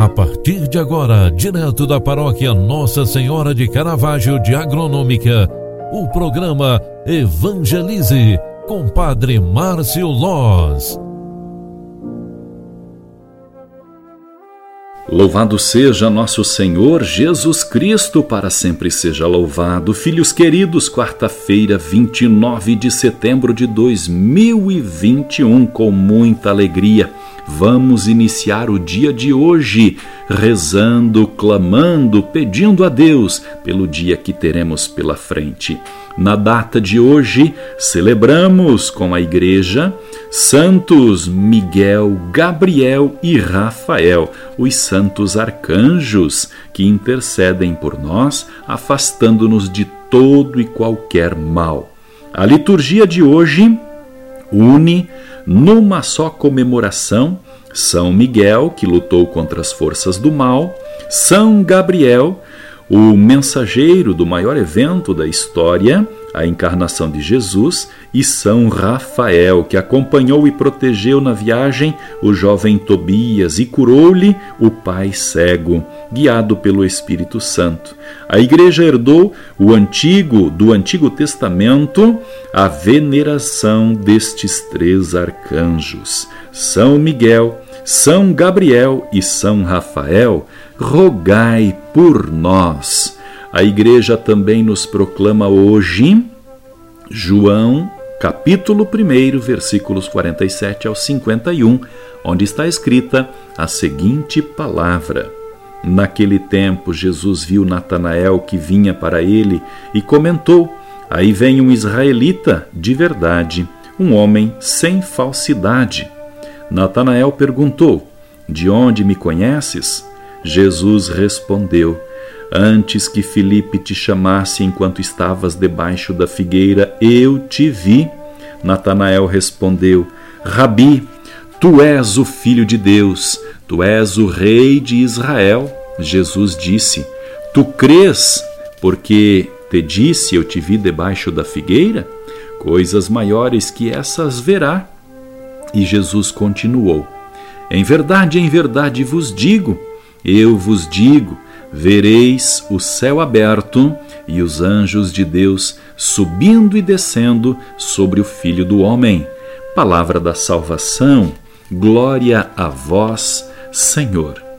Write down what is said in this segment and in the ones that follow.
A partir de agora, direto da paróquia Nossa Senhora de Caravaggio de Agronômica, o programa Evangelize com Padre Márcio Loz. Louvado seja nosso Senhor Jesus Cristo, para sempre seja louvado. Filhos queridos, quarta-feira, 29 de setembro de 2021, com muita alegria Vamos iniciar o dia de hoje rezando, clamando, pedindo a Deus pelo dia que teremos pela frente. Na data de hoje, celebramos com a Igreja Santos Miguel, Gabriel e Rafael, os santos arcanjos que intercedem por nós, afastando-nos de todo e qualquer mal. A liturgia de hoje une numa só comemoração São Miguel, que lutou contra as forças do mal, São Gabriel, o mensageiro do maior evento da história, a encarnação de Jesus, e São Rafael, que acompanhou e protegeu na viagem o jovem Tobias e curou-lhe o pai cego, guiado pelo Espírito Santo. A igreja herdou o antigo do Antigo Testamento a veneração destes três arcanjos: São Miguel, São Gabriel e São Rafael rogai por nós. A igreja também nos proclama hoje, João, capítulo 1, versículos 47 ao 51, onde está escrita a seguinte palavra: Naquele tempo, Jesus viu Natanael que vinha para ele e comentou: Aí vem um israelita de verdade, um homem sem falsidade. Natanael perguntou: De onde me conheces? Jesus respondeu: Antes que Filipe te chamasse enquanto estavas debaixo da figueira, eu te vi. Natanael respondeu: Rabi, tu és o filho de Deus, tu és o rei de Israel. Jesus disse: Tu crês, porque te disse eu te vi debaixo da figueira? Coisas maiores que essas verá. E Jesus continuou: Em verdade, em verdade vos digo, eu vos digo: vereis o céu aberto e os anjos de Deus subindo e descendo sobre o Filho do Homem. Palavra da salvação, glória a vós, Senhor.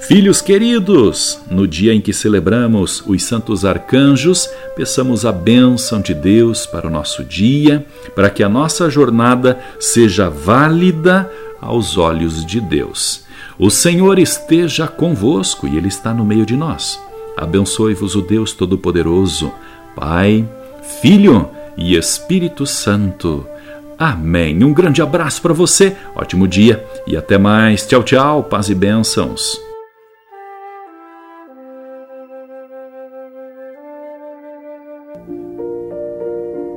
Filhos queridos, no dia em que celebramos os santos arcanjos, peçamos a bênção de Deus para o nosso dia, para que a nossa jornada seja válida aos olhos de Deus. O Senhor esteja convosco e Ele está no meio de nós. Abençoe-vos o Deus Todo-Poderoso, Pai, Filho e Espírito Santo. Amém. Um grande abraço para você, ótimo dia e até mais. Tchau, tchau, paz e bênçãos.